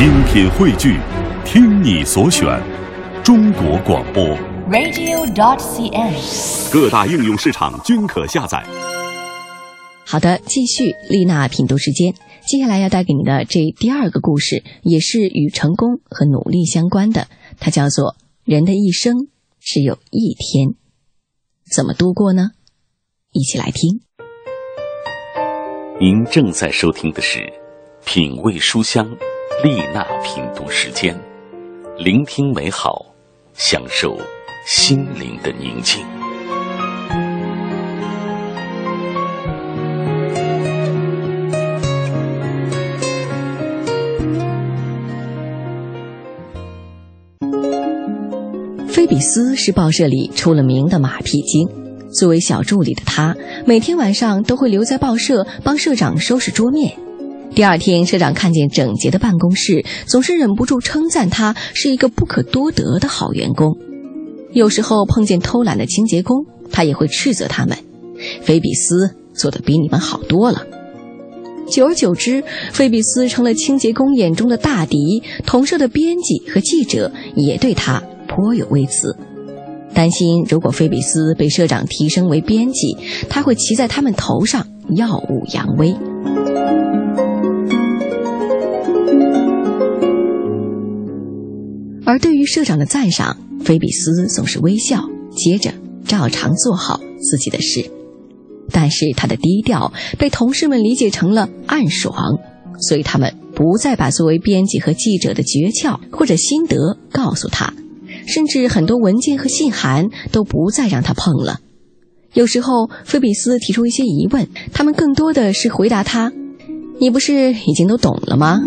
精品汇聚，听你所选，中国广播。radio.dot.cn，。各大应用市场均可下载。好的，继续丽娜品读时间。接下来要带给你的这第二个故事，也是与成功和努力相关的，它叫做“人的一生只有一天”，怎么度过呢？一起来听。您正在收听的是《品味书香》丽娜品读时间，聆听美好，享受心灵的宁静。菲比斯是报社里出了名的马屁精。作为小助理的他，每天晚上都会留在报社帮社长收拾桌面。第二天，社长看见整洁的办公室，总是忍不住称赞他是一个不可多得的好员工。有时候碰见偷懒的清洁工，他也会斥责他们：“菲比斯做的比你们好多了。”久而久之，菲比斯成了清洁工眼中的大敌，同社的编辑和记者也对他颇有微词。担心如果菲比斯被社长提升为编辑，他会骑在他们头上耀武扬威。而对于社长的赞赏，菲比斯总是微笑，接着照常做好自己的事。但是他的低调被同事们理解成了暗爽，所以他们不再把作为编辑和记者的诀窍或者心得告诉他。甚至很多文件和信函都不再让他碰了。有时候，菲比斯提出一些疑问，他们更多的是回答他：“你不是已经都懂了吗？”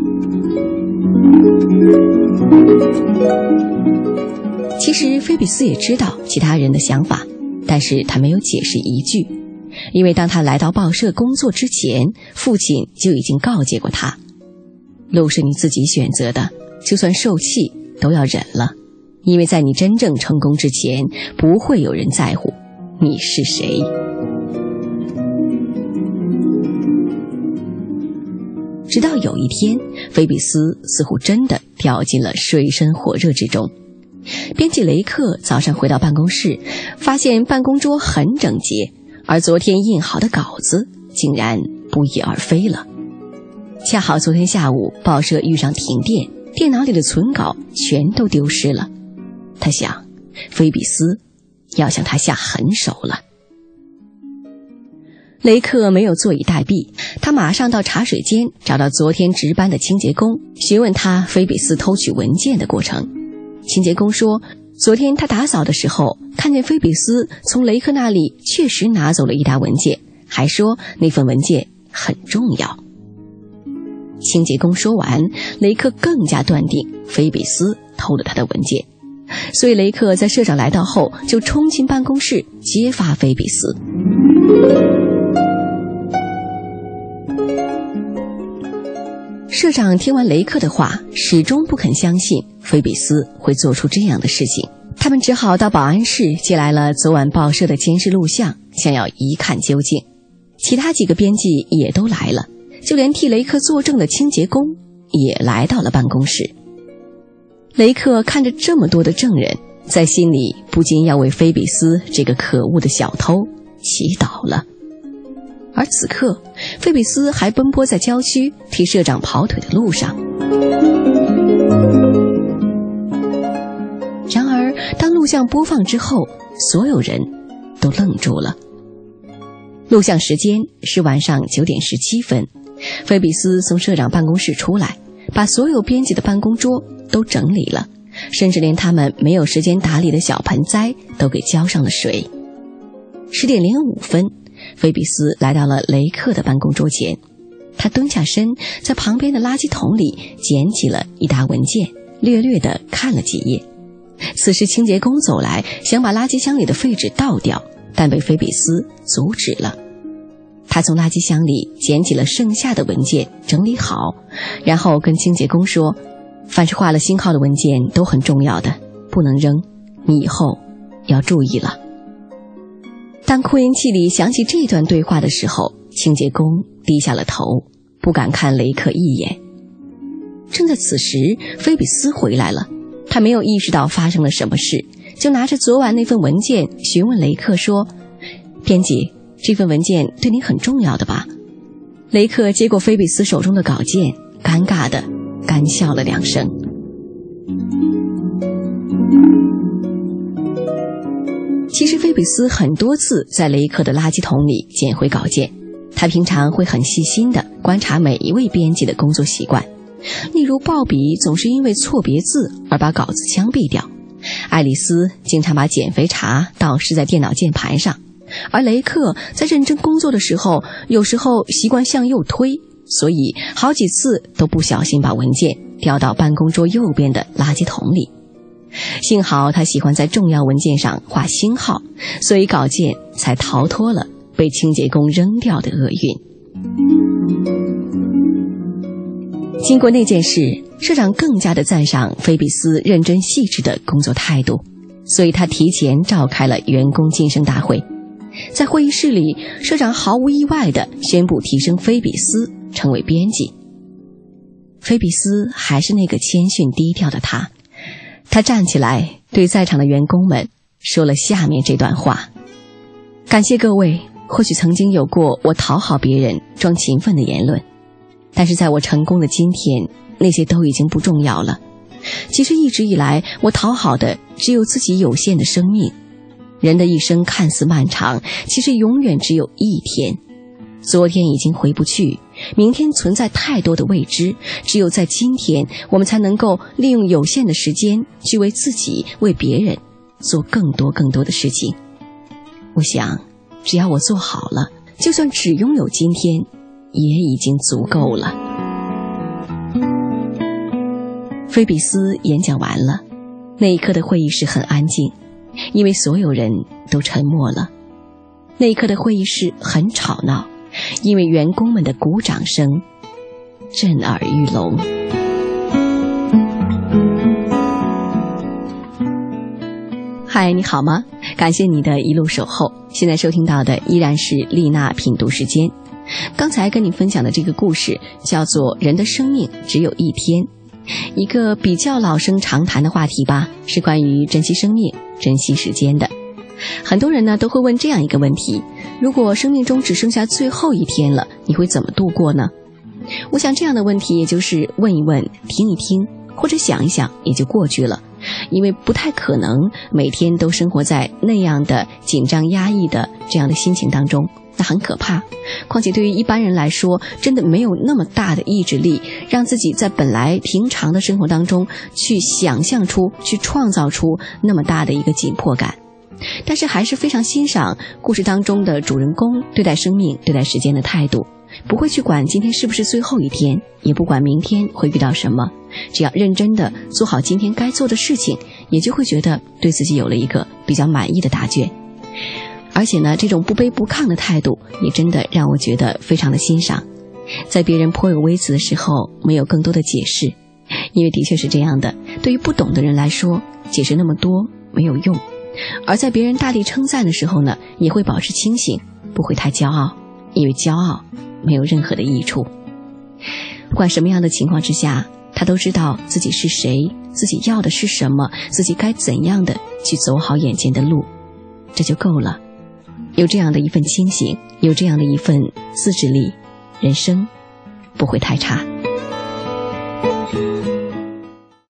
其实，菲比斯也知道其他人的想法，但是他没有解释一句，因为当他来到报社工作之前，父亲就已经告诫过他：“路是你自己选择的，就算受气都要忍了。”因为在你真正成功之前，不会有人在乎你是谁。直到有一天，菲比斯似乎真的掉进了水深火热之中。编辑雷克早上回到办公室，发现办公桌很整洁，而昨天印好的稿子竟然不翼而飞了。恰好昨天下午报社遇上停电，电脑里的存稿全都丢失了。他想，菲比斯要向他下狠手了。雷克没有坐以待毙，他马上到茶水间找到昨天值班的清洁工，询问他菲比斯偷取文件的过程。清洁工说，昨天他打扫的时候，看见菲比斯从雷克那里确实拿走了一沓文件，还说那份文件很重要。清洁工说完，雷克更加断定菲比斯偷了他的文件。所以，雷克在社长来到后就冲进办公室揭发菲比斯。社长听完雷克的话，始终不肯相信菲比斯会做出这样的事情。他们只好到保安室借来了昨晚报社的监视录像，想要一看究竟。其他几个编辑也都来了，就连替雷克作证的清洁工也来到了办公室。雷克看着这么多的证人，在心里不禁要为菲比斯这个可恶的小偷祈祷了。而此刻，费比斯还奔波在郊区替社长跑腿的路上。然而，当录像播放之后，所有人都愣住了。录像时间是晚上九点十七分，菲比斯从社长办公室出来，把所有编辑的办公桌都整理了，甚至连他们没有时间打理的小盆栽都给浇上了水。十点零五分，菲比斯来到了雷克的办公桌前，他蹲下身，在旁边的垃圾桶里捡起了一沓文件，略略地看了几页。此时，清洁工走来，想把垃圾箱里的废纸倒掉，但被菲比斯阻止了。他从垃圾箱里捡起了剩下的文件，整理好，然后跟清洁工说：“凡是画了星号的文件都很重要的，不能扔，你以后要注意了。”当扩音器里响起这段对话的时候，清洁工低下了头，不敢看雷克一眼。正在此时，菲比斯回来了。他没有意识到发生了什么事，就拿着昨晚那份文件询问雷克说：“编辑，这份文件对你很重要的吧？”雷克接过菲比斯手中的稿件，尴尬的干笑了两声。其实，菲比斯很多次在雷克的垃圾桶里捡回稿件。他平常会很细心的观察每一位编辑的工作习惯，例如鲍比总是因为错别字而把稿子枪毙掉，爱丽丝经常把减肥茶倒湿在电脑键盘上，而雷克在认真工作的时候，有时候习惯向右推，所以好几次都不小心把文件掉到办公桌右边的垃圾桶里。幸好他喜欢在重要文件上画星号，所以稿件才逃脱了被清洁工扔掉的厄运。经过那件事，社长更加的赞赏菲比斯认真细致的工作态度，所以他提前召开了员工晋升大会。在会议室里，社长毫无意外的宣布提升菲比斯成为编辑。菲比斯还是那个谦逊低调的他。他站起来，对在场的员工们说了下面这段话：“感谢各位，或许曾经有过我讨好别人、装勤奋的言论，但是在我成功的今天，那些都已经不重要了。其实一直以来，我讨好的只有自己有限的生命。人的一生看似漫长，其实永远只有一天。昨天已经回不去。”明天存在太多的未知，只有在今天，我们才能够利用有限的时间去为自己、为别人做更多更多的事情。我想，只要我做好了，就算只拥有今天，也已经足够了。菲比斯演讲完了，那一刻的会议室很安静，因为所有人都沉默了。那一刻的会议室很吵闹。因为员工们的鼓掌声震耳欲聋。嗨，你好吗？感谢你的一路守候。现在收听到的依然是丽娜品读时间。刚才跟你分享的这个故事叫做《人的生命只有一天》，一个比较老生常谈的话题吧，是关于珍惜生命、珍惜时间的。很多人呢都会问这样一个问题：如果生命中只剩下最后一天了，你会怎么度过呢？我想这样的问题也就是问一问、听一听，或者想一想也就过去了，因为不太可能每天都生活在那样的紧张压抑的这样的心情当中，那很可怕。况且对于一般人来说，真的没有那么大的意志力，让自己在本来平常的生活当中去想象出、去创造出那么大的一个紧迫感。但是还是非常欣赏故事当中的主人公对待生命、对待时间的态度，不会去管今天是不是最后一天，也不管明天会遇到什么，只要认真的做好今天该做的事情，也就会觉得对自己有了一个比较满意的答卷。而且呢，这种不卑不亢的态度，也真的让我觉得非常的欣赏。在别人颇有微词的时候，没有更多的解释，因为的确是这样的，对于不懂的人来说，解释那么多没有用。而在别人大力称赞的时候呢，也会保持清醒，不会太骄傲，因为骄傲没有任何的益处。不管什么样的情况之下，他都知道自己是谁，自己要的是什么，自己该怎样的去走好眼前的路，这就够了。有这样的一份清醒，有这样的一份自制力，人生不会太差。